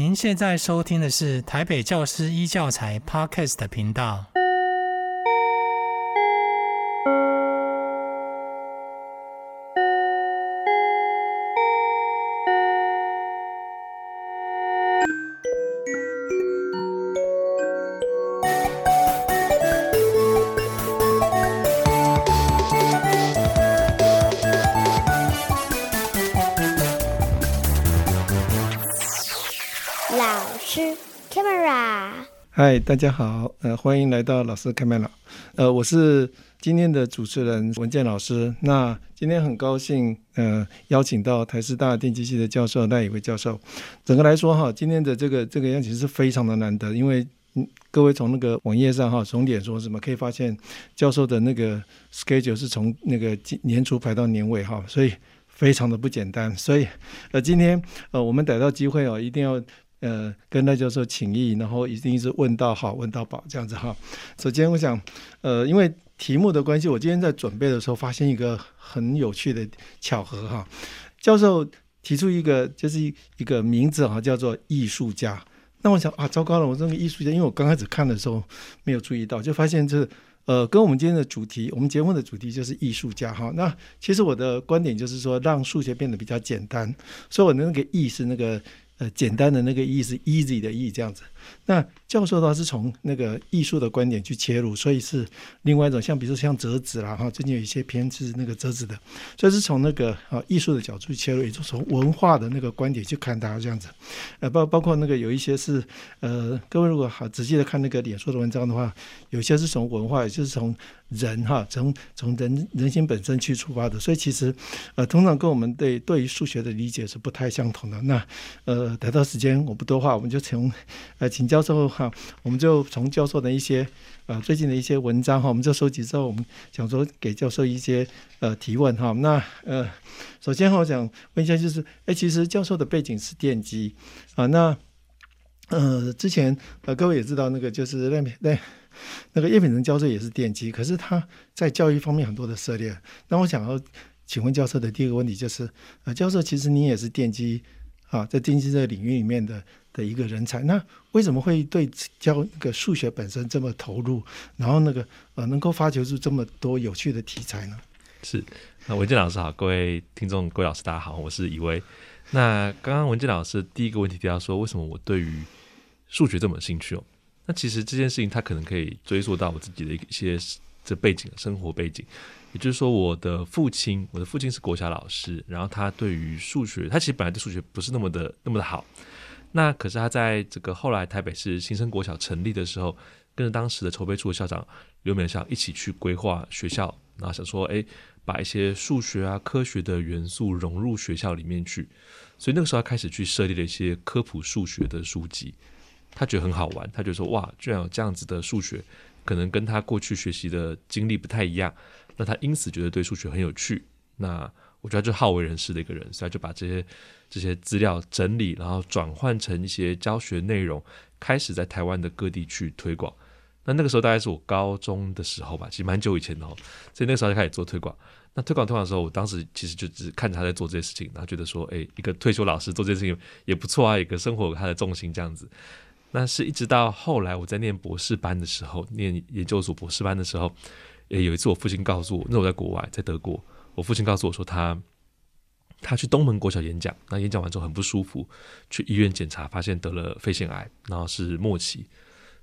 您现在收听的是台北教师一教材 Podcast 频道。嗨，大家好，呃，欢迎来到老师开麦了，呃，我是今天的主持人文健老师。那今天很高兴，呃，邀请到台师大电机系的教授赖以为教授。整个来说哈，今天的这个这个邀请是非常的难得，因为嗯，各位从那个网页上哈，从脸书什么可以发现，教授的那个 schedule 是从那个年初排到年尾哈，所以非常的不简单。所以呃，今天呃，我们逮到机会哦，一定要。呃，跟赖教授请益，然后一定是问到好，问到宝这样子哈。首先，我想，呃，因为题目的关系，我今天在准备的时候发现一个很有趣的巧合哈。教授提出一个就是一个名字哈，叫做艺术家。那我想啊，糟糕了，我这个艺术家，因为我刚开始看的时候没有注意到，就发现这呃，跟我们今天的主题，我们节目的主题就是艺术家哈。那其实我的观点就是说，让数学变得比较简单，所以我的那个艺是那个。呃，简单的那个意思，easy 的意这样子。那教授的话是从那个艺术的观点去切入，所以是另外一种，像比如说像折纸啦哈，最近有一些片是那个折纸的，所以是从那个啊艺术的角度切入，也就是从文化的那个观点去看它这样子。呃，包包括那个有一些是呃，各位如果好仔细的看那个脸书的文章的话，有些是从文化，也就是从人哈，从从人人心本身去出发的。所以其实呃，通常跟我们对对于数学的理解是不太相同的。那呃，得到时间我不多话，我们就从呃。请教授哈，我们就从教授的一些呃最近的一些文章哈，我们就收集之后，我们想说给教授一些呃提问哈。那呃，首先哈我想问一下，就是哎，其实教授的背景是电机啊，那呃之前呃各位也知道那个就是那那那个叶秉成教授也是电机，可是他在教育方面很多的涉猎。那我想要请问教授的第一个问题就是，呃，教授其实你也是电机啊，在电机这个领域里面的。的一个人才，那为什么会对教那个数学本身这么投入？然后那个呃，能够发掘出这么多有趣的题材呢？是，那文健老师好，各位听众、各位老师大家好，我是以为。那刚刚文健老师第一个问题提到说，为什么我对于数学这么有兴趣哦？那其实这件事情他可能可以追溯到我自己的一些这背景、生活背景，也就是说，我的父亲，我的父亲是国小老师，然后他对于数学，他其实本来对数学不是那么的那么的好。那可是他在这个后来台北市新生国小成立的时候，跟着当时的筹备处的校长刘美校一起去规划学校，然后想说，哎，把一些数学啊、科学的元素融入学校里面去。所以那个时候他开始去设立了一些科普数学的书籍，他觉得很好玩，他觉得说，哇，居然有这样子的数学，可能跟他过去学习的经历不太一样，那他因此觉得对数学很有趣。那我觉得他就好为人师的一个人，所以就把这些这些资料整理，然后转换成一些教学内容，开始在台湾的各地去推广。那那个时候大概是我高中的时候吧，其实蛮久以前的哦。所以那个时候就开始做推广。那推广推广的时候，我当时其实就只看着他在做这些事情，然后觉得说，哎，一个退休老师做这些事情也不错啊，一个生活有他的重心这样子。那是一直到后来我在念博士班的时候，念研究所博士班的时候，也有一次我父亲告诉我，那我在国外，在德国。我父亲告诉我说他，他去东门国小演讲，那演讲完之后很不舒服，去医院检查，发现得了肺腺癌，然后是末期，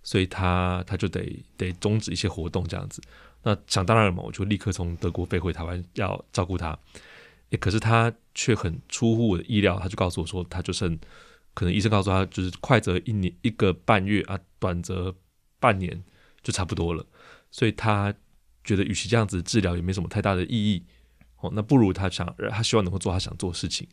所以他他就得得终止一些活动这样子。那想当然了嘛，我就立刻从德国飞回台湾要照顾他。可是他却很出乎我的意料，他就告诉我说，他就剩可能医生告诉他，就是快则一年一个半月啊，短则半年就差不多了。所以他觉得，与其这样子治疗，也没什么太大的意义。哦，那不如他想，他希望能够做他想做的事情，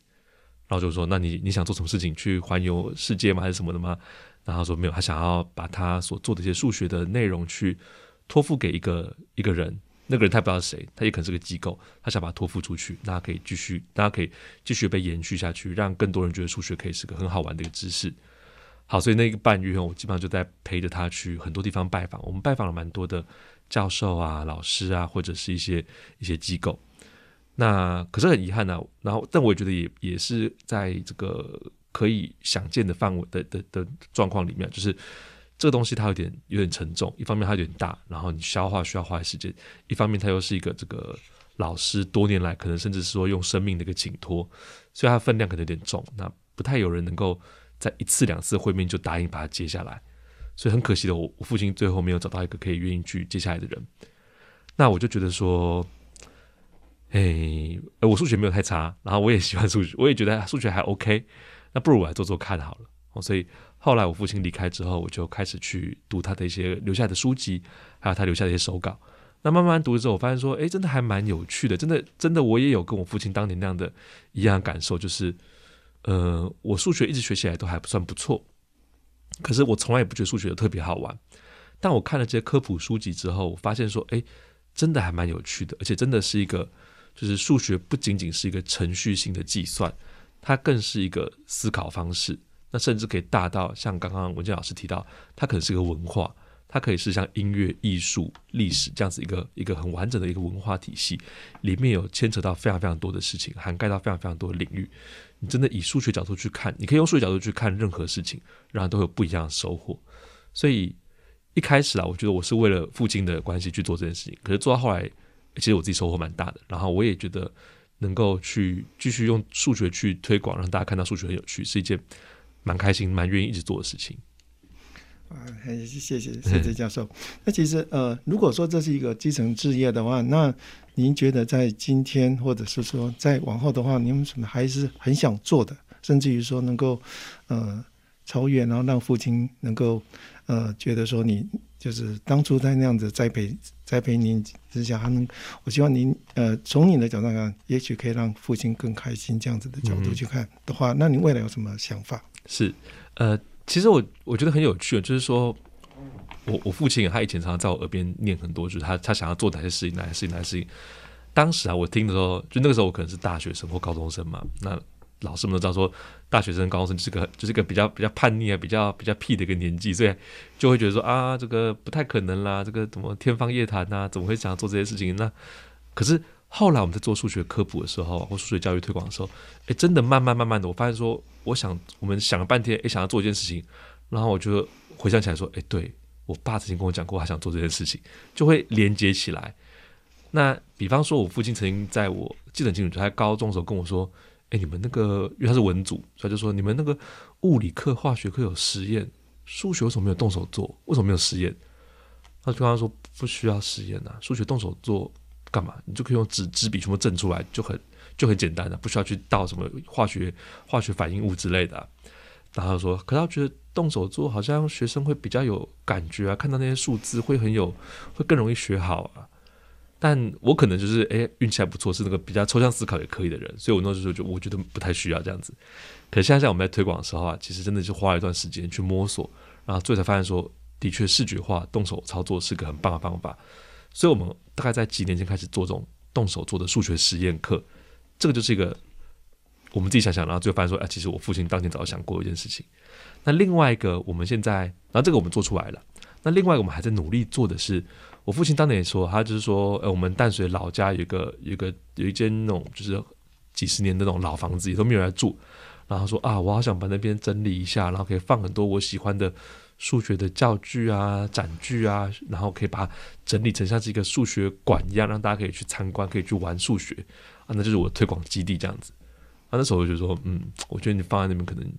然后就说：“那你你想做什么事情？去环游世界吗？还是什么的吗？”然后说：“没有，他想要把他所做的一些数学的内容去托付给一个一个人，那个人他不知道是谁，他也可能是个机构，他想把它托付出去，那可以继续，大家可以继续被延续下去，让更多人觉得数学可以是个很好玩的一个知识。”好，所以那个半月我基本上就在陪着他去很多地方拜访，我们拜访了蛮多的教授啊、老师啊，或者是一些一些机构。那可是很遗憾呢、啊，然后但我也觉得也也是在这个可以想见的范围的的的状况里面，就是这个东西它有点有点沉重，一方面它有点大，然后你消化需要花时间；一方面它又是一个这个老师多年来可能甚至是说用生命的一个请托，所以它分量可能有点重，那不太有人能够在一次两次会面就答应把它接下来，所以很可惜的，我我父亲最后没有找到一个可以愿意去接下来的人，那我就觉得说。哎，我数学没有太差，然后我也喜欢数学，我也觉得数学还 OK，那不如我来做做看好了。哦，所以后来我父亲离开之后，我就开始去读他的一些留下的书籍，还有他留下的一些手稿。那慢慢读的时候，我发现说，哎，真的还蛮有趣的，真的真的，我也有跟我父亲当年那样的一样感受，就是，呃，我数学一直学起来都还不算不错，可是我从来也不觉得数学有特别好玩。但我看了这些科普书籍之后，我发现说，哎，真的还蛮有趣的，而且真的是一个。就是数学不仅仅是一个程序性的计算，它更是一个思考方式。那甚至可以大到像刚刚文健老师提到，它可能是一个文化，它可以是像音乐、艺术、历史这样子一个一个很完整的一个文化体系，里面有牵扯到非常非常多的事情，涵盖到非常非常多的领域。你真的以数学角度去看，你可以用数学角度去看任何事情，然后都有不一样的收获。所以一开始啊，我觉得我是为了父亲的关系去做这件事情，可是做到后来。其实我自己收获蛮大的，然后我也觉得能够去继续用数学去推广，让大家看到数学很有趣，是一件蛮开心、蛮愿意一直做的事情。啊，谢谢谢谢谢教授。那其实呃，如果说这是一个基层置业的话，那您觉得在今天或者是说在往后的话，您有什么还是很想做的，甚至于说能够呃超越，然后让父亲能够呃觉得说你。就是当初在那样子栽培栽培您之下，还能，我希望您呃从你的角度看，也许可以让父亲更开心这样子的角度去看的话，嗯、那你未来有什么想法？是呃，其实我我觉得很有趣，就是说我我父亲他以前常常在我耳边念很多，就是他他想要做哪些事情，哪些事情，哪些事情。当时啊，我听的时候，就那个时候我可能是大学生或高中生嘛，那。老师们都知道说，大学生、高中生就是个就是个比较比较叛逆啊，比较比较屁的一个年纪，所以就会觉得说啊，这个不太可能啦，这个怎么天方夜谭呐？怎么会想要做这些事情？那可是后来我们在做数学科普的时候，或数学教育推广的时候，哎，真的慢慢慢慢的，我发现说，我想我们想了半天，哎，想要做一件事情，然后我就回想起来说，哎，对我爸曾经跟我讲过，他想做这件事情，就会连接起来。那比方说，我父亲曾经在我记得很清楚，他在高中的时候跟我说。你们那个，因为他是文组，所以就说你们那个物理课、化学课有实验，数学为什么没有动手做？为什么没有实验？他就跟他说不需要实验啊，数学动手做干嘛？你就可以用纸纸笔全部证出来，就很就很简单的，不需要去倒什么化学化学反应物之类的。然后说，可是他觉得动手做好像学生会比较有感觉啊，看到那些数字会很有，会更容易学好啊。但我可能就是哎，运气还不错，是那个比较抽象思考也可以的人，所以我那时候就我觉得不太需要这样子。可是现在在我们在推广的时候啊，其实真的是花了一段时间去摸索，然后最后才发现说，的确视觉化、动手操作是个很棒的方法。所以我们大概在几年前开始做这种动手做的数学实验课，这个就是一个我们自己想想，然后最后发现说，哎，其实我父亲当年早就想过一件事情。那另外一个，我们现在，然后这个我们做出来了。那另外我们还在努力做的是。我父亲当年也说，他就是说，呃，我们淡水老家有个、有个、有一间那种就是几十年的那种老房子，也都没有人住。然后说啊，我好想把那边整理一下，然后可以放很多我喜欢的数学的教具啊、展具啊，然后可以把它整理成像是一个数学馆一样，让大家可以去参观，可以去玩数学啊，那就是我推广基地这样子。啊，那时候我就说，嗯，我觉得你放在那边可能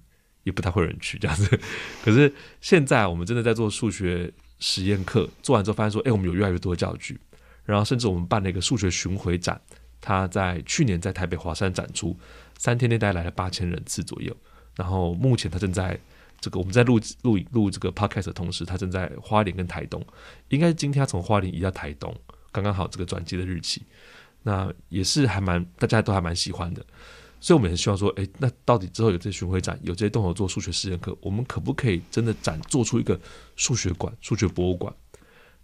也不太会有人去这样子。可是现在我们真的在做数学。实验课做完之后，发现说：“哎，我们有越来越多的教具，然后甚至我们办了一个数学巡回展，他在去年在台北华山展出，三天内带来了八千人次左右。然后目前他正在这个我们在录录录这个 podcast 的同时，他正在花莲跟台东，应该是今天他从花莲移到台东，刚刚好这个转机的日期，那也是还蛮大家都还蛮喜欢的。”所以，我们也希望说，诶，那到底之后有这些巡回展，有这些动手做数学实验课，我们可不可以真的展做出一个数学馆、数学博物馆？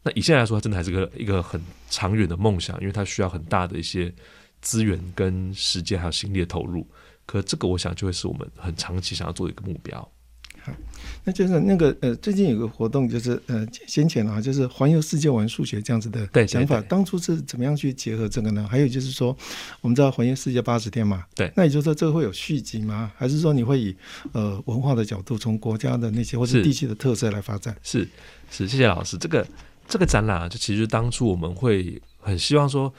那以现在来说，它真的还是个一个很长远的梦想，因为它需要很大的一些资源、跟时间还有心力的投入。可这个，我想就会是我们很长期想要做的一个目标。好，那就是那个呃，最近有个活动，就是呃，先前啊，就是环游世界玩数学这样子的想法，对对对，当初是怎么样去结合这个呢？还有就是说，我们知道环游世界八十天嘛，对，那也就是说这个会有续集吗？还是说你会以呃文化的角度，从国家的那些或是地区的特色来发展？是是，是，谢谢老师。这个这个展览啊，就其实当初我们会很希望说。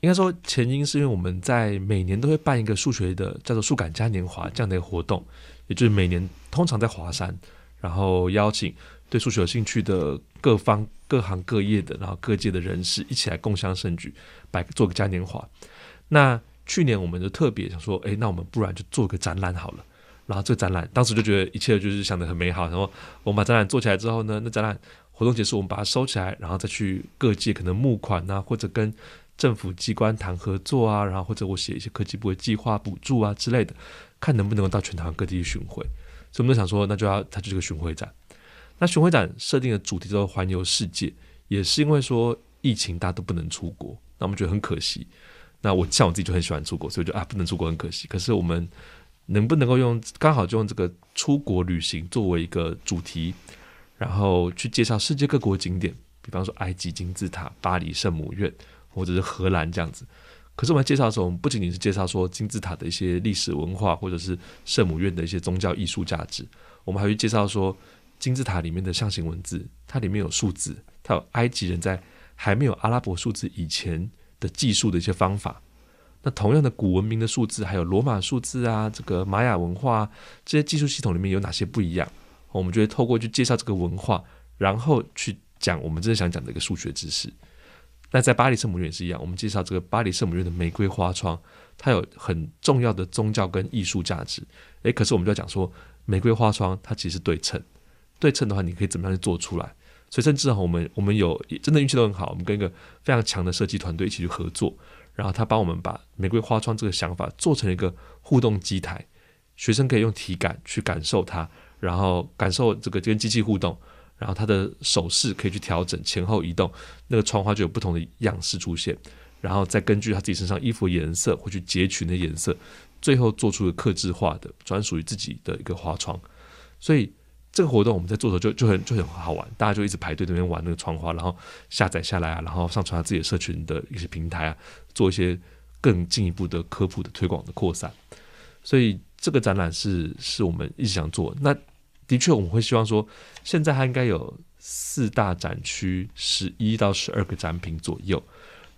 应该说，前因是因为我们在每年都会办一个数学的叫做“数感嘉年华”这样的一个活动，也就是每年通常在华山，然后邀请对数学有兴趣的各方各行各业的，然后各界的人士一起来共襄盛举，摆做个嘉年华。那去年我们就特别想说，哎，那我们不然就做个展览好了。然后这个展览当时就觉得一切就是想得很美好。然后我们把展览做起来之后呢，那展览活动结束，我们把它收起来，然后再去各界可能募款啊，或者跟政府机关谈合作啊，然后或者我写一些科技部的计划补助啊之类的，看能不能够到全台湾各地去巡回。所以我们就想说，那就要它就是个巡回展。那巡回展设定的主题叫做环游世界，也是因为说疫情大家都不能出国，那我们觉得很可惜。那我像我自己就很喜欢出国，所以就啊不能出国很可惜。可是我们能不能够用刚好就用这个出国旅行作为一个主题，然后去介绍世界各国景点，比方说埃及金字塔、巴黎圣母院。或者是荷兰这样子，可是我们介绍的时候，我们不仅仅是介绍说金字塔的一些历史文化，或者是圣母院的一些宗教艺术价值，我们还会介绍说金字塔里面的象形文字，它里面有数字，它有埃及人在还没有阿拉伯数字以前的计数的一些方法。那同样的古文明的数字，还有罗马数字啊，这个玛雅文化这些计数系统里面有哪些不一样？我们就会透过去介绍这个文化，然后去讲我们真的想讲的一个数学知识。那在巴黎圣母院也是一样，我们介绍这个巴黎圣母院的玫瑰花窗，它有很重要的宗教跟艺术价值。诶，可是我们就要讲说，玫瑰花窗它其实对称，对称的话，你可以怎么样去做出来？所以甚至哈，我们我们有真的运气都很好，我们跟一个非常强的设计团队一起去合作，然后他帮我们把玫瑰花窗这个想法做成一个互动机台，学生可以用体感去感受它，然后感受这个跟机器互动。然后他的手势可以去调整前后移动，那个窗花就有不同的样式出现，然后再根据他自己身上衣服颜色，会去截取那颜色，最后做出一个客制化的专属于自己的一个花窗。所以这个活动我们在做的时候就就很就很好玩，大家就一直排队那边玩那个窗花，然后下载下来啊，然后上传到自己的社群的一些平台啊，做一些更进一步的科普的推广的扩散。所以这个展览是是我们一直想做那。的确，我们会希望说，现在它应该有四大展区，十一到十二个展品左右，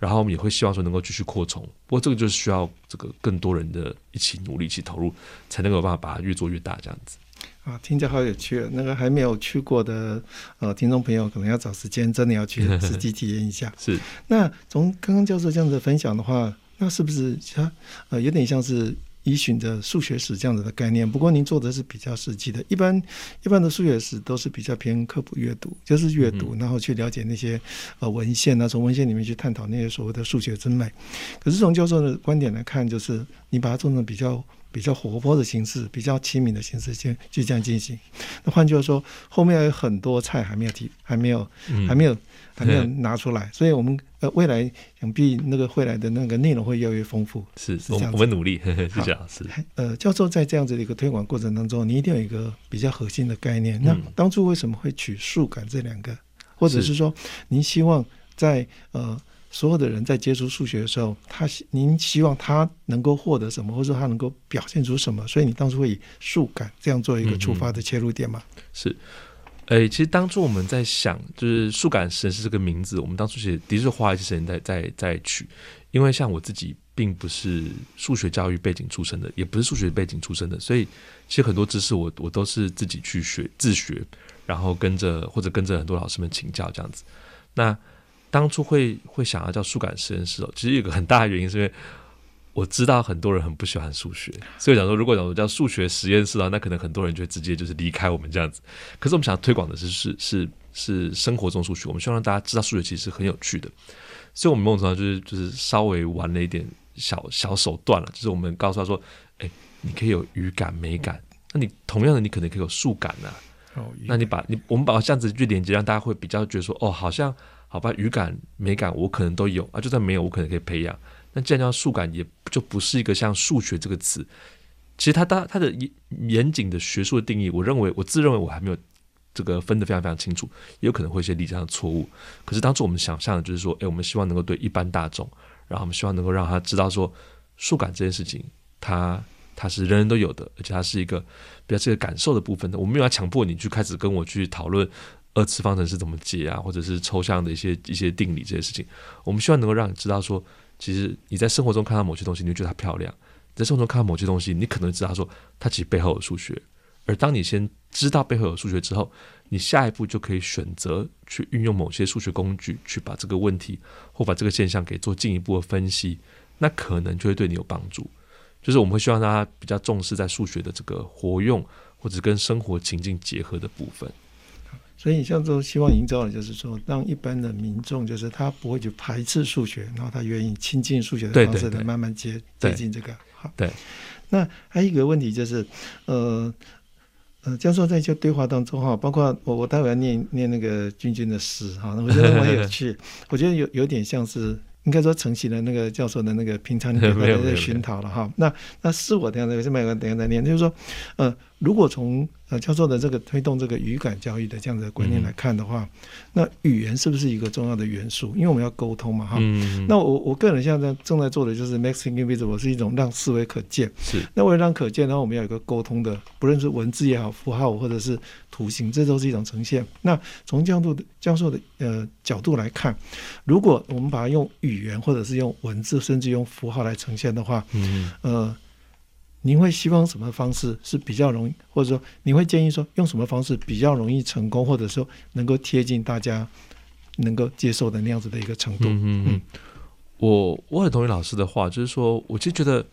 然后我们也会希望说能够继续扩充。不过这个就是需要这个更多人的一起努力、一起投入，才能够有办法把它越做越大这样子。啊，听着好有趣。那个还没有去过的呃听众朋友，可能要找时间，真的要去实际体验一下。是。那从刚刚教授这样子分享的话，那是不是他呃有点像是？依循着数学史这样子的概念，不过您做的是比较实际的。一般一般的数学史都是比较偏科普阅读，就是阅读，然后去了解那些呃文献啊，从文献里面去探讨那些所谓的数学之美。可是从教授的观点来看，就是你把它做成比较。比较活泼的形式，比较亲民的形式，先就这样进行。那换句话说，后面还有很多菜还没有提，还没有，嗯、还没有，还没有拿出来。所以，我们呃未来想必那个会来的那个内容会越来越丰富。是，是这样。我们努力，呵呵，是这样。是。呃，教授在这样子的一个推广过程当中，你一定有一个比较核心的概念。那当初为什么会取数感这两个？或者是说，您希望在呃？所有的人在接触数学的时候，他您希望他能够获得什么，或者说他能够表现出什么？所以你当初会以数感这样做一个出发的切入点吗？嗯、是，诶，其实当初我们在想，就是数感实验室这个名字，我们当初其实的确是花一些时间在在在取，因为像我自己并不是数学教育背景出身的，也不是数学背景出身的，所以其实很多知识我我都是自己去学自学，然后跟着或者跟着很多老师们请教这样子，那。当初会会想要叫数感实验室哦，其实有个很大的原因是因为我知道很多人很不喜欢数学，所以想说如果讲说叫数学实验室的话，那可能很多人就会直接就是离开我们这样子。可是我们想要推广的是是是是生活中数学，我们希望让大家知道数学其实是很有趣的，所以我们某种程度就是就是稍微玩了一点小小手段了，就是我们告诉他说，哎，你可以有语感美感，那你同样的你可能可以有数感呐、啊，那你把你我们把这样子去连接，让大家会比较觉得说，哦，好像。好吧，语感、美感我可能都有啊，就算没有，我可能可以培养。那既然叫数感，也就不是一个像数学这个词，其实他他他的严严谨的学术的定义，我认为我自认为我还没有这个分得非常非常清楚，也有可能会一些理解上的错误。可是当初我们想象的就是说，哎，我们希望能够对一般大众，然后我们希望能够让他知道说，数感这件事情，它它是人人都有的，而且它是一个比较这个感受的部分的。我们没有要强迫你去开始跟我去讨论二次方程式怎么解啊，或者是抽象的一些一些定理这些事情。我们希望能够让你知道说，其实你在生活中看到某些东西，你就觉得它漂亮。在生活中看到某些东西，你可能知道说它其实背后有数学，而当你先知道背后有数学之后，你下一步就可以选择去运用某些数学工具，去把这个问题或把这个现象给做进一步的分析，那可能就会对你有帮助。就是我们会希望大家比较重视在数学的这个活用或者跟生活情境结合的部分。所以你像说希望营造的就是说，让一般的民众就是他不会去排斥数学，然后他愿意亲近数学的方式来慢慢接接近这个。好，对。那还有一个问题就是，呃呃，教授在一些对话当中哈，包括我我待会要念念那个君君的诗哈，那我觉得蛮有趣，我觉得有有点像是。应该说承袭了那个教授的那个平常给他的熏陶 了哈。那那是我这样的，是每个等下再念，就是说，呃，如果从呃教授的这个推动这个语感教育的这样的观念来看的话，嗯、那语言是不是一个重要的元素？因为我们要沟通嘛哈。嗯、那我我个人现在正在做的就是 make thinking visible，是一种让思维可见。是。那为了让可见，然后我们要有一个沟通的，不论是文字也好，符号或者是图形，这都是一种呈现。那从教授的教授的呃角度来看，如果我们把它用语语言或者是用文字，甚至用符号来呈现的话，嗯，呃，您会希望什么方式是比较容易，或者说您会建议说用什么方式比较容易成功，或者说能够贴近大家能够接受的那样子的一个程度？嗯嗯，嗯我我很同意老师的话，就是说，我其实觉得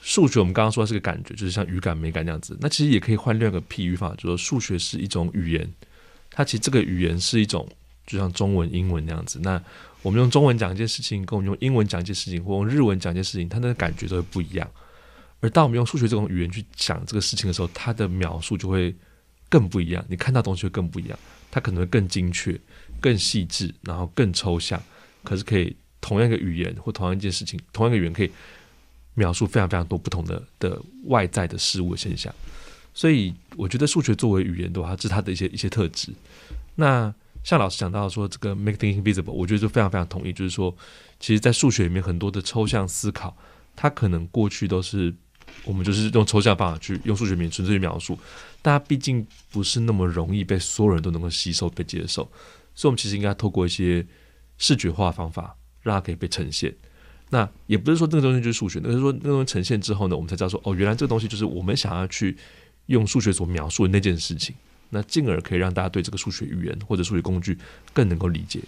数学我们刚刚说的是个感觉，就是像语感、美感那样子。那其实也可以换另一个譬喻法，就是说数学是一种语言，它其实这个语言是一种，就像中文、英文那样子。那我们用中文讲一件事情，跟我们用英文讲一件事情，或用日文讲一件事情，它那个感觉都会不一样。而当我们用数学这种语言去讲这个事情的时候，它的描述就会更不一样。你看到东西会更不一样，它可能会更精确、更细致，然后更抽象。可是可以同样一个语言或同样一件事情，同样一个语言可以描述非常非常多不同的的外在的事物的现象。所以我觉得数学作为语言的话，这是它的一些一些特质。那像老师讲到说这个 make things visible，我觉得就非常非常同意。就是说，其实，在数学里面很多的抽象思考，它可能过去都是我们就是用抽象方法去用数学里面纯粹去描述，但它毕竟不是那么容易被所有人都能够吸收、被接受。所以，我们其实应该透过一些视觉化方法，让它可以被呈现。那也不是说这个东西就是数学，而是说那个东西呈现之后呢，我们才知道说，哦，原来这个东西就是我们想要去用数学所描述的那件事情。那进而可以让大家对这个数学语言或者数学工具更能够理解。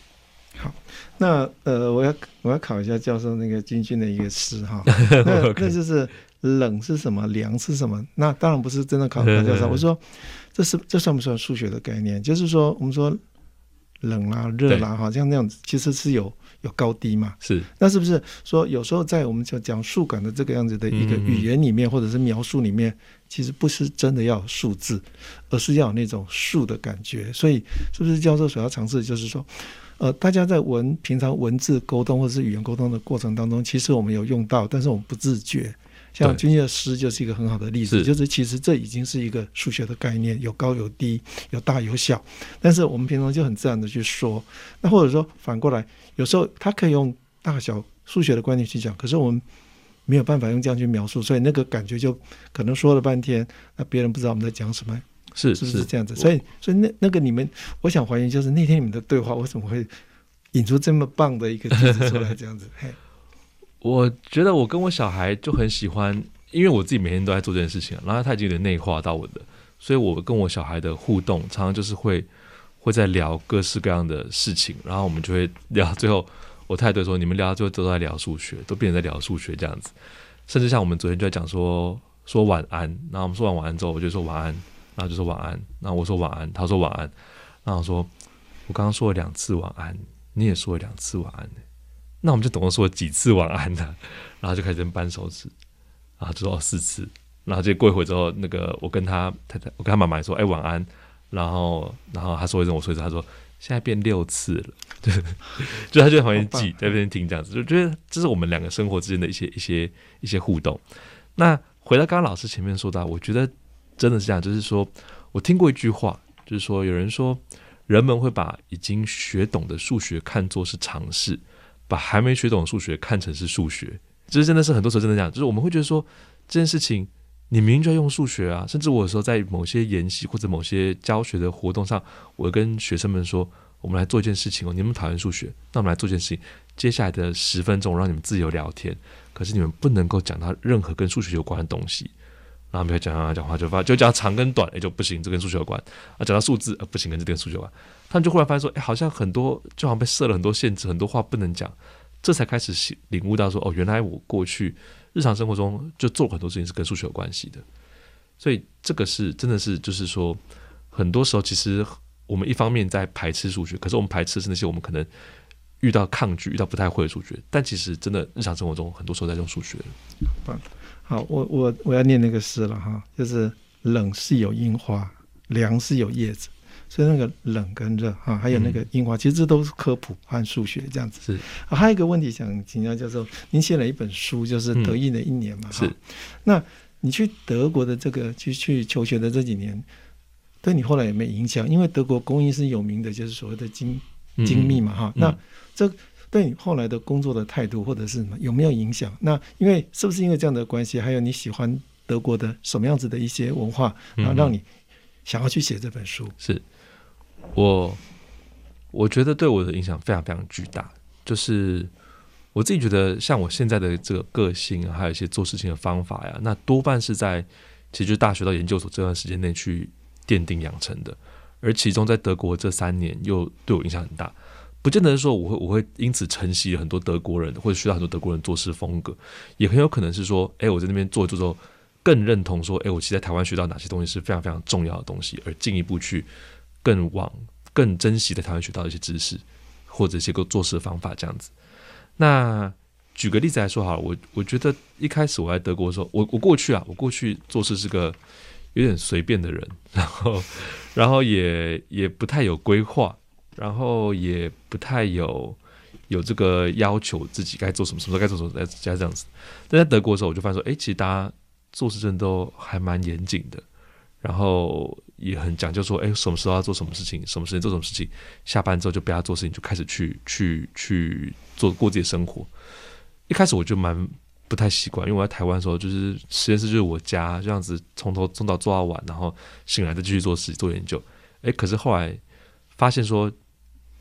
好，那呃，我要我要考一下教授那个君君的一个诗哈，那那就是冷是什么，凉是什么？那当然不是真的考考教授，我说这是这算不算数学的概念？就是说我们说冷啦、啊、热啦、啊，好像那样子，其实是有有高低嘛。是，那是不是说有时候在我们讲讲数感的这个样子的一个语言里面，或者是描述里面？其实不是真的要有数字，而是要有那种数的感觉。所以，是不是教授所要尝试的就是说，呃，大家在文平常文字沟通或者是语言沟通的过程当中，其实我们有用到，但是我们不自觉。像君君的诗就是一个很好的例子，就是其实这已经是一个数学的概念，有高有低，有大有小，但是我们平常就很自然的去说。那或者说反过来，有时候他可以用大小数学的观念去讲，可是我们。没有办法用这样去描述，所以那个感觉就可能说了半天，那别人不知道我们在讲什么，是是不是这样子？所以所以那那个你们，我想还原就是那天你们的对话为什么会引出这么棒的一个句子出来？这样子，嘿，我觉得我跟我小孩就很喜欢，因为我自己每天都在做这件事情，然后他已经有点内化到我的，所以我跟我小孩的互动常常就是会会在聊各式各样的事情，然后我们就会聊最后。我太太说：“你们聊到最后都在聊数学，都变成在聊数学这样子。甚至像我们昨天就在讲说说晚安，然后我们说完晚安之后，我就说晚安，然后就说晚安，然后我说晚安，他说晚安，然后说我刚刚说了两次晚安，你也说了两次晚安，那我们就总共说了几次晚安呢？然后就开始扳手指，然后就说四次，然后就过一会之后，那个我跟他太太，我跟他妈妈说，哎晚安，然后然后他说一声，我说一声，他说。”现在变六次了，对，就他就在旁边记，在那边听这样子，就觉得这是我们两个生活之间的一些一些一些互动。那回到刚刚老师前面说到，我觉得真的是这样，就是说我听过一句话，就是说有人说，人们会把已经学懂的数学看作是常识，把还没学懂数学看成是数学。这、就是、真的是很多时候真的这样，就是我们会觉得说这件事情，你明明就要用数学啊，甚至我有时候在某些研习或者某些教学的活动上，我跟学生们说，我们来做一件事情哦，你们讨厌数学，那我们来做一件事情，接下来的十分钟我让你们自由聊天，可是你们不能够讲到任何跟数学有关的东西。然后没有讲讲讲话就发就讲长跟短，哎就不行，这跟数学有关啊。讲到数字，呃不行，跟这跟数学有关。他们就忽然发现说，哎，好像很多就好像被设了很多限制，很多话不能讲。这才开始领悟到说，哦，原来我过去日常生活中就做很多事情是跟数学有关系的。所以这个是真的是就是说，很多时候其实我们一方面在排斥数学，可是我们排斥是那些我们可能遇到抗拒、遇到不太会的数学，但其实真的日常生活中很多时候在用数学。好，我我我要念那个诗了哈，就是冷是有樱花，凉是有叶子，所以那个冷跟热哈，还有那个樱花，嗯、其实这都是科普和数学这样子。是，还有一个问题想请教教授，您写了一本书，就是德意的一年嘛，哈、是，那你去德国的这个去去求学的这几年，对你后来有没有影响？因为德国工艺是有名的，就是所谓的精精密嘛，哈、嗯，那这。对你后来的工作的态度或者是什么有没有影响？那因为是不是因为这样的关系，还有你喜欢德国的什么样子的一些文化，然后让你想要去写这本书？嗯、是我我觉得对我的影响非常非常巨大。就是我自己觉得，像我现在的这个个性，还有一些做事情的方法呀，那多半是在其实就是大学到研究所这段时间内去奠定养成的。而其中在德国这三年又对我影响很大。不见得说我会我会因此承袭很多德国人或者学到很多德国人做事风格，也很有可能是说，哎，我在那边做做之后，更认同说，哎，我其实在台湾学到哪些东西是非常非常重要的东西，而进一步去更往更珍惜在台湾学到一些知识或者一些个做事方法这样子。那举个例子来说好了，我我觉得一开始我在德国的时候，我我过去啊，我过去做事是个有点随便的人，然后然后也也不太有规划。然后也不太有有这个要求自己该做什么，什么时候该做什么，再这样子。但在德国的时候，我就发现说，哎，其实大家做事真的都还蛮严谨的，然后也很讲究说，哎，什么时候要做什么事情，什么时间做什么事情，下班之后就不要做事情，就开始去去去做过自己的生活。一开始我就蛮不太习惯，因为我在台湾的时候，就是实验室就是我家，这样子从头从早做到晚，然后醒来再继续做事做研究。哎，可是后来发现说。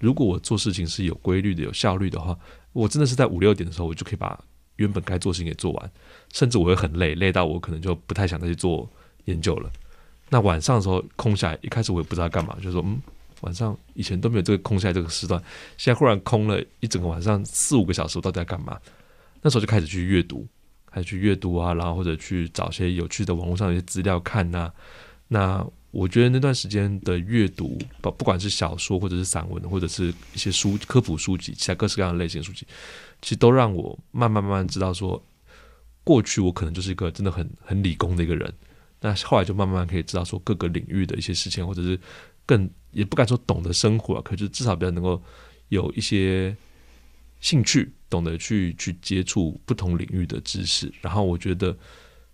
如果我做事情是有规律的、有效率的话，我真的是在五六点的时候，我就可以把原本该做事情给做完，甚至我会很累，累到我可能就不太想再去做研究了。那晚上的时候空下来，一开始我也不知道干嘛，就说，嗯，晚上以前都没有这个空下来这个时段，现在忽然空了一整个晚上四五个小时，我到底在干嘛？那时候就开始去阅读，开始去阅读啊，然后或者去找些有趣的网络上的一些资料看呐、那。我觉得那段时间的阅读，不不管是小说或者是散文，或者是一些书科普书籍，其他各式各样的类型书籍，其实都让我慢慢慢慢知道说，过去我可能就是一个真的很很理工的一个人，那后来就慢慢可以知道说各个领域的一些事情，或者是更也不敢说懂得生活，可是至少比较能够有一些兴趣，懂得去去接触不同领域的知识，然后我觉得。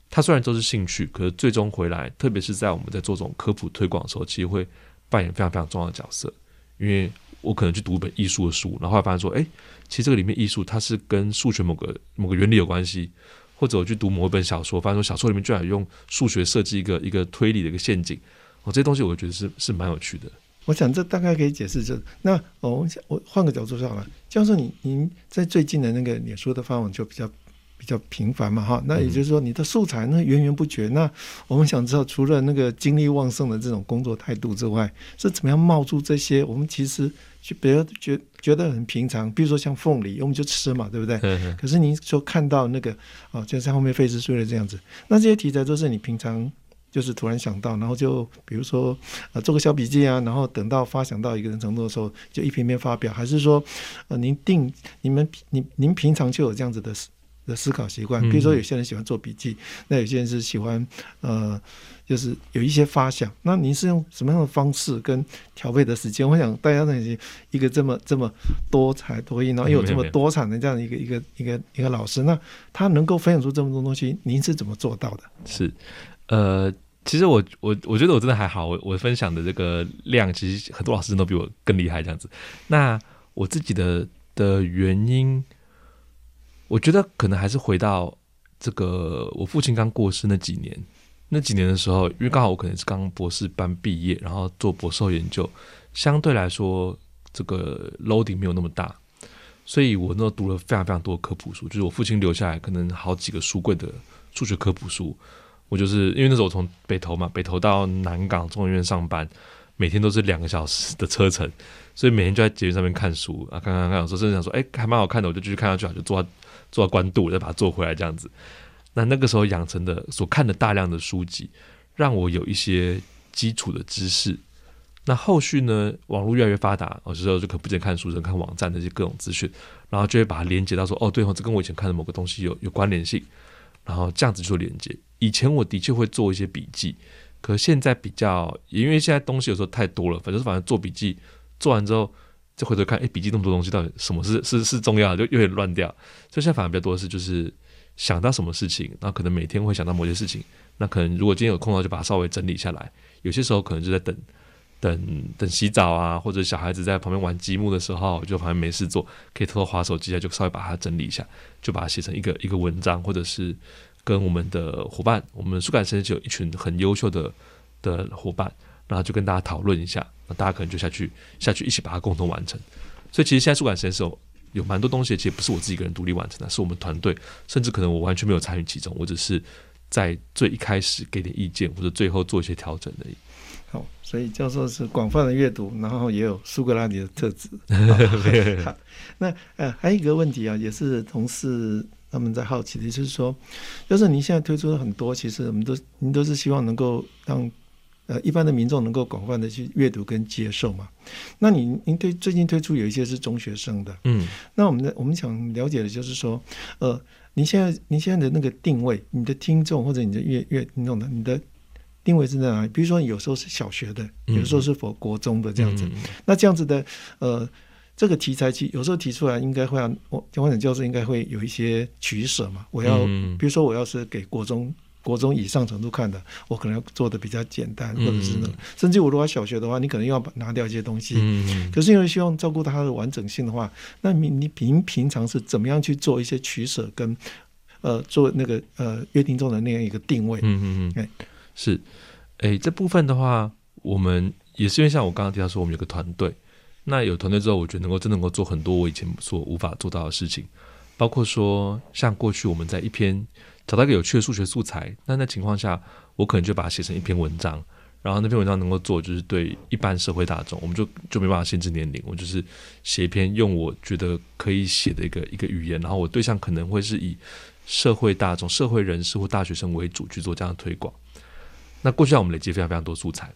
它虽然都是兴趣，可是最终回来，特别是在我们在做这种科普推广的时候，其实会扮演非常非常重要的角色。因为我可能去读一本艺术的书，然后后来发现说，哎，其实这个里面艺术它是跟数学某个某个原理有关系，或者我去读某一本小说，发现说小说里面居然用数学设计一个一个推理的一个陷阱，哦，这些东西我觉得是是蛮有趣的。我想这大概可以解释这。那哦，我我换个角度说好了，教授，你您在最近的那个脸书的发文就比较。比较频繁嘛，哈，那也就是说你的素材呢源源不绝。那我们想知道，除了那个精力旺盛的这种工作态度之外，是怎么样冒出这些？我们其实就比如觉觉得很平常，比如说像凤梨，我们就吃嘛，对不对？可是您说看到那个啊，就在后面费时碎了这样子，那这些题材都是你平常就是突然想到，然后就比如说呃做个小笔记啊，然后等到发想到一个人程度的时候，就一篇篇发表，还是说呃您定你们您您平常就有这样子的？的思考习惯。比如说，有些人喜欢做笔记，嗯、那有些人是喜欢呃，就是有一些发想。那您是用什么样的方式跟调配的时间？我想大家那些一个这么这么多才多艺，然后又有这么多产的这样一个一个一个一个老师，那他能够分享出这么多东西，您是怎么做到的？是，呃。其实我我我觉得我真的还好，我我分享的这个量，其实很多老师都比我更厉害这样子。那我自己的的原因，我觉得可能还是回到这个我父亲刚过世那几年，那几年的时候，因为刚好我可能是刚博士班毕业，然后做博士后研究，相对来说这个 load 没有那么大，所以我那时候读了非常非常多科普书，就是我父亲留下来可能好几个书柜的数学科普书。我就是因为那时候我从北投嘛，北投到南港中研院上班，每天都是两个小时的车程，所以每天就在捷运上面看书啊，看看看，有时候甚至想说，哎，还蛮好看的，我就继续看下去，就做到做到关渡，再把它做回来这样子。那那个时候养成的所看的大量的书籍，让我有一些基础的知识。那后续呢，网络越来越发达，有时候就可不仅看书，只能看网站那些各种资讯，然后就会把它连接到说，哦，对哦，这跟我以前看的某个东西有有关联性。然后这样子做连接。以前我的确会做一些笔记，可现在比较，因为现在东西有时候太多了，反正反正做笔记做完之后，再回头看，哎，笔记那么多东西，到底什么是是是重要的，就有点乱掉。所以现在反而比较多的是，就是想到什么事情，那可能每天会想到某些事情，那可能如果今天有空的话，就把它稍微整理下来。有些时候可能就在等。等等洗澡啊，或者小孩子在旁边玩积木的时候，就好像没事做，可以偷偷划手机啊，就稍微把它整理一下，就把它写成一个一个文章，或者是跟我们的伙伴，我们书感实验室有一群很优秀的的伙伴，然后就跟大家讨论一下，那大家可能就下去下去一起把它共同完成。所以其实现在书感实验室有有蛮多东西，其实不是我自己一个人独立完成的，是我们团队，甚至可能我完全没有参与其中，我只是在最一开始给点意见，或者最后做一些调整而已。好，所以教授是广泛的阅读，然后也有苏格拉底的特质。好，那呃，还有一个问题啊，也是同事他们在好奇的，就是说，就是您现在推出了很多，其实我们都您都是希望能够让呃一般的民众能够广泛的去阅读跟接受嘛。那您您推最近推出有一些是中学生的，嗯，那我们的我们想了解的就是说，呃，您现在您现在的那个定位，你的听众或者你的阅阅听众的你的。定位是在哪里？比如说，有时候是小学的，有时候是否国中的这样子。嗯、那这样子的，呃，这个题材其有时候提出来，应该会让我王展教授应该会有一些取舍嘛。我要，比如说，我要是给国中、国中以上程度看的，我可能要做的比较简单，或者是甚至我如果小学的话，你可能要拿掉一些东西。嗯、可是因为希望照顾它的完整性的话，那你你平平常是怎么样去做一些取舍跟呃做那个呃约定中的那样一个定位？嗯嗯嗯，是，诶，这部分的话，我们也是因为像我刚刚提到说，我们有个团队，那有团队之后，我觉得能够真的能够做很多我以前所无法做到的事情，包括说像过去我们在一篇找到一个有趣的数学素材，那那情况下，我可能就把它写成一篇文章，然后那篇文章能够做就是对一般社会大众，我们就就没办法限制年龄，我就是写一篇用我觉得可以写的一个一个语言，然后我对象可能会是以社会大众、社会人士或大学生为主去做这样的推广。那过去让我们累积非常非常多素材，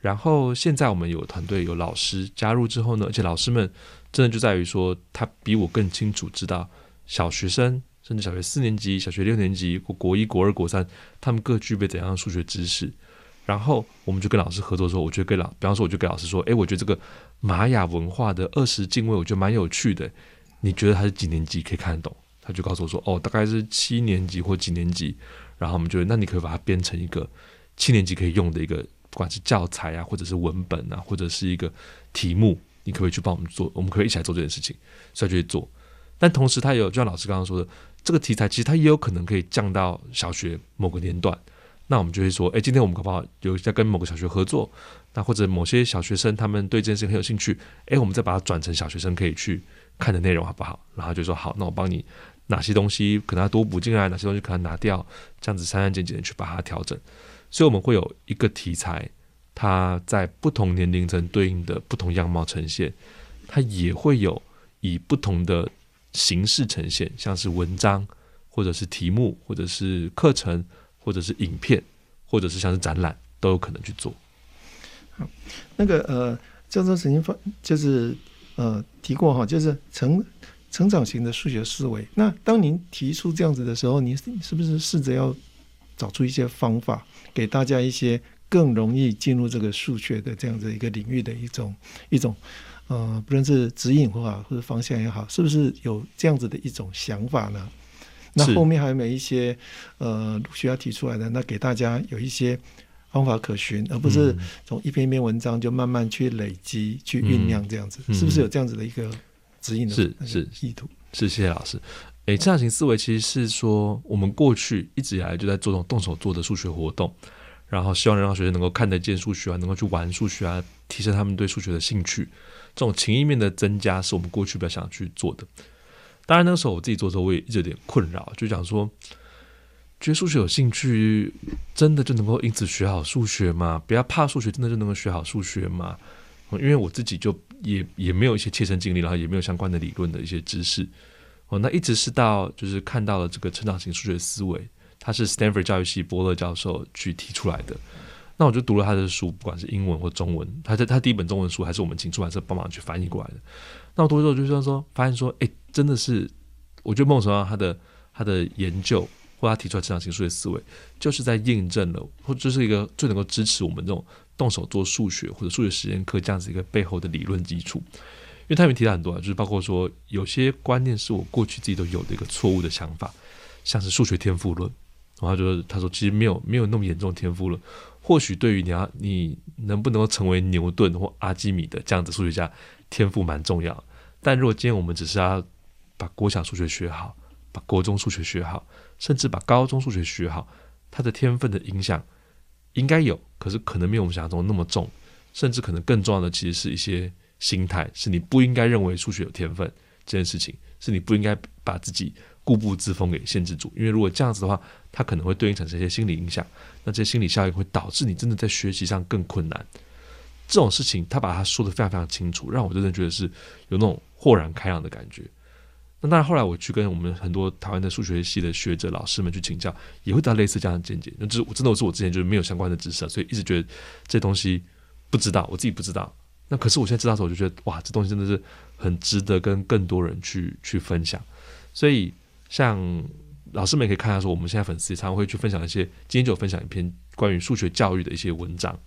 然后现在我们有团队有老师加入之后呢，而且老师们真的就在于说，他比我更清楚知道小学生甚至小学四年级、小学六年级或国一、国二、国三，他们各具备怎样的数学知识。然后我们就跟老师合作的时候，我觉得跟老，比方说，我就跟老师说，诶，我觉得这个玛雅文化的二十进位，我觉得蛮有趣的。你觉得他是几年级可以看得懂？他就告诉我说，哦，大概是七年级或几年级。然后我们就，那你可以把它编成一个。七年级可以用的一个，不管是教材啊，或者是文本啊，或者是一个题目，你可不可以去帮我们做？我们可以一起来做这件事情，所以就去做。但同时，他有就像老师刚刚说的，这个题材其实它也有可能可以降到小学某个年段。那我们就会说，哎，今天我们搞不好有在跟某个小学合作，那或者某些小学生他们对这件事情很有兴趣，哎，我们再把它转成小学生可以去看的内容，好不好？然后就说好，那我帮你哪些东西可能要多补进来，哪些东西可能拿掉，这样子删删减减的去把它调整。所以我们会有一个题材，它在不同年龄层对应的不同样貌呈现，它也会有以不同的形式呈现，像是文章，或者是题目，或者是课程，或者是影片，或者是像是展览，都有可能去做。好，那个呃，教授曾经发就是呃提过哈，就是成成长型的数学思维。那当您提出这样子的时候，您是不是试着要找出一些方法，给大家一些更容易进入这个数学的这样子一个领域的一种一种呃，不论是指引或好，或者方向也好，是不是有这样子的一种想法呢？那后面还有没有一些呃需要提出来的？那给大家有一些方法可循，而不是从一篇一篇文章就慢慢去累积、去酝酿这样子，是不是有这样子的一个指引的是是意图？是，谢谢老师。诶，成长型思维其实是说，我们过去一直以来就在做这种动手做的数学活动，然后希望能让学生能够看得见数学啊，能够去玩数学啊，提升他们对数学的兴趣。这种情意面的增加，是我们过去比较想去做的。当然，那个时候我自己做的时候，我也一直有点困扰，就讲说，觉得数学有兴趣，真的就能够因此学好数学吗？不要怕数学，真的就能够学好数学吗？因为我自己就也也没有一些切身经历，然后也没有相关的理论的一些知识。哦，那一直是到就是看到了这个成长型数学思维，他是 Stanford 教育系伯乐教授去提出来的。那我就读了他的书，不管是英文或中文，他的他第一本中文书还是我们请出版社帮忙去翻译过来的。那我读之后就是说，发现说，哎，真的是，我觉得孟崇阳他的他的研究或他提出来成长型数学思维，就是在印证了，或者是一个最能够支持我们这种动手做数学或者数学实验课这样子一个背后的理论基础。因为他们提到很多啊，就是包括说有些观念是我过去自己都有的一个错误的想法，像是数学天赋论。然后他就他说其实没有没有那么严重天赋论。或许对于你要你能不能够成为牛顿或阿基米德这样子数学家，天赋蛮重要。但如果今天我们只是要把国小数学学好，把国中数学学好，甚至把高中数学学好，他的天分的影响应该有，可是可能没有我们想象中那么重。甚至可能更重要的，其实是一些心态，是你不应该认为数学有天分这件事情，是你不应该把自己。固步自封给限制住，因为如果这样子的话，它可能会对应产生一些心理影响，那这些心理效应会导致你真的在学习上更困难。这种事情他把它说得非常非常清楚，让我真的觉得是有那种豁然开朗的感觉。那当然后来我去跟我们很多台湾的数学系的学者老师们去请教，也会得到类似这样的见解。那这我真的是我之前就是没有相关的知识，所以一直觉得这东西不知道，我自己不知道。那可是我现在知道的时候，我就觉得哇，这东西真的是很值得跟更多人去去分享。所以。像老师们也可以看一下，说我们现在粉丝也常常会去分享一些，今天就分享一篇关于数学教育的一些文章。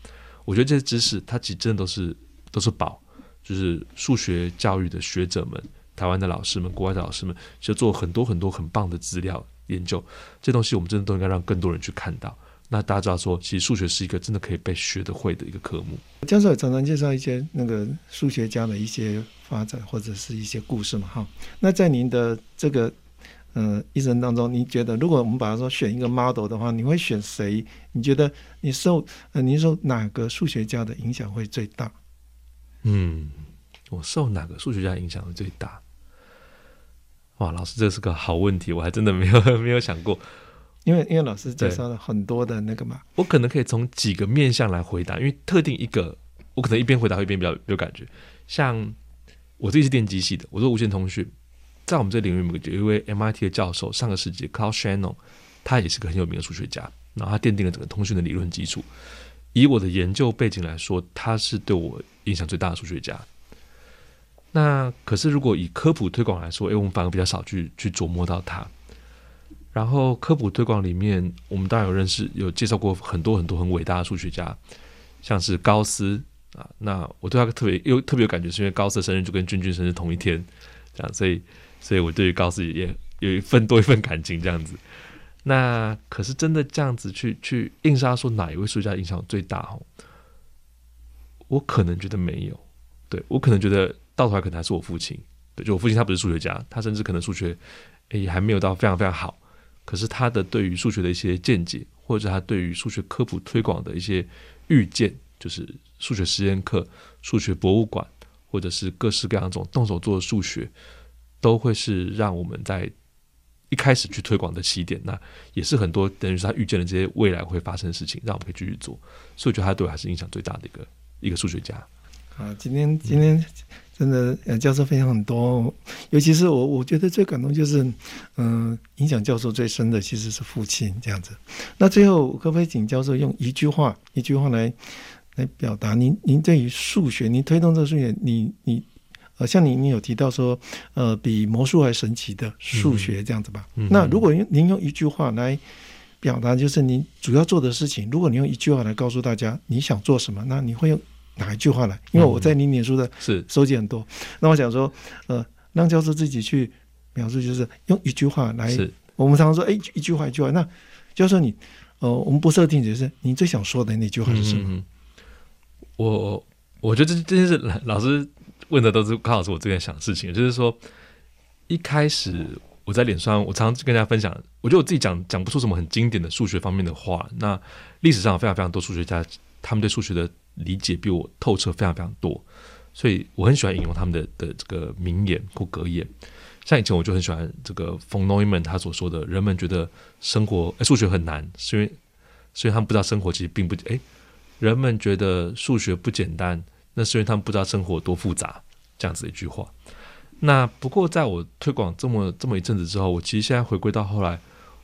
我觉得这些知识，它其实真的都是都是宝，就是数学教育的学者们、台湾的老师们、国外的老师们，其实做很多很多很棒的资料研究。这东西我们真的都应该让更多人去看到。那大家知道说，其实数学是一个真的可以被学得会的一个科目。教授也常常介绍一些那个数学家的一些发展或者是一些故事嘛，哈。那在您的这个。嗯、呃，一生当中，您觉得如果我们把它说选一个 model 的话，你会选谁？你觉得你受呃，您受哪个数学家的影响会最大？嗯，我受哪个数学家影响会最大？哇，老师，这是个好问题，我还真的没有 没有想过。因为因为老师介绍了很多的那个嘛，我可能可以从几个面向来回答，因为特定一个，我可能一边回答一边比较有感觉。像我自己是电机系的，我做无线通讯。在我们这领域，有一位 MIT 的教授，上个世纪 Claude Shannon，他也是个很有名的数学家，然后他奠定了整个通讯的理论基础。以我的研究背景来说，他是对我影响最大的数学家。那可是如果以科普推广来说，诶，我们反而比较少去去琢磨到他。然后科普推广里面，我们当然有认识、有介绍过很多很多很伟大的数学家，像是高斯啊。那我对他特别有特别有感觉，是因为高斯的生日就跟君君生日同一天，这样，所以。所以我对于高斯也有一份多一份感情这样子，那可是真的这样子去去硬杀说哪一位数学家影响最大哦？我可能觉得没有，对，我可能觉得到头来可能还是我父亲，对，就我父亲他不是数学家，他甚至可能数学也还没有到非常非常好，可是他的对于数学的一些见解，或者他对于数学科普推广的一些预见，就是数学实验课、数学博物馆，或者是各式各样这种动手做的数学。都会是让我们在一开始去推广的起点，那也是很多等于是他预见了这些未来会发生的事情，让我们可以继续做。所以我觉得他对我还是影响最大的一个一个数学家。啊，今天今天真的呃教授分享很多，尤其是我我觉得最感动就是，嗯、呃，影响教授最深的其实是父亲这样子。那最后可不可以请教授用一句话一句话来来表达您您对于数学，您推动这个数学，你你。呃，像你你有提到说，呃，比魔术还神奇的数学这样子吧？嗯、那如果您用一句话来表达，就是您主要做的事情，如果你用一句话来告诉大家你想做什么，那你会用哪一句话来？因为我在你脸书的是收集很多，嗯、那我想说，呃，让教授自己去描述，就是用一句话来。我们常常说，哎，一句话一句话。那教授你，呃，我们不设定，就是你最想说的那句话是什么？嗯、我我觉得这这件事，老师问的都是刚好是我最近想的事情。就是说，一开始我在脸上，我常常跟大家分享，我觉得我自己讲讲不出什么很经典的数学方面的话。那历史上有非常非常多数学家，他们对数学的理解比我透彻非常非常多，所以我很喜欢引用他们的的这个名言或格言。像以前我就很喜欢这个 von Neumann 他所说的，人们觉得生活诶数学很难，是因为所以他们不知道生活其实并不诶，人们觉得数学不简单，那是因为他们不知道生活多复杂，这样子一句话。那不过在我推广这么这么一阵子之后，我其实现在回归到后来，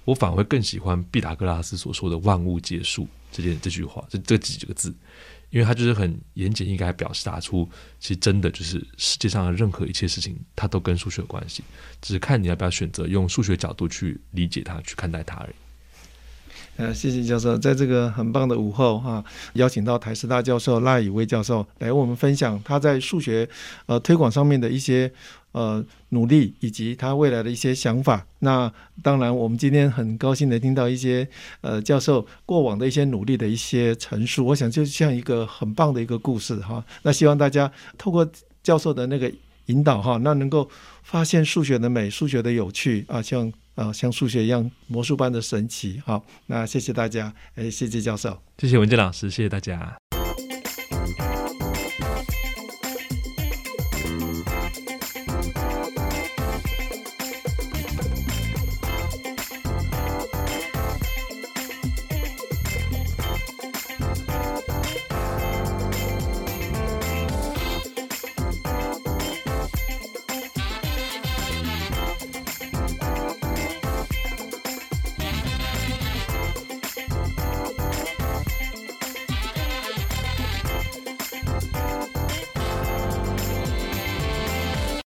我反而会更喜欢毕达哥拉斯所说的万物皆数这件这句话，这这几个字。因为他就是很言简意赅，表示打出其实真的就是世界上的任何一切事情，它都跟数学有关系，只是看你要不要选择用数学角度去理解它，去看待它而已。呃，谢谢教授，在这个很棒的午后哈、邀请到台师大教授赖以威教授来为我们分享他在数学呃推广上面的一些。呃，努力以及他未来的一些想法。那当然，我们今天很高兴的听到一些呃教授过往的一些努力的一些陈述。我想就像一个很棒的一个故事哈。那希望大家透过教授的那个引导哈，那能够发现数学的美、数学的有趣啊，像啊像数学一样魔术般的神奇。好，那谢谢大家，哎，谢谢教授，谢谢文健老师，谢谢大家。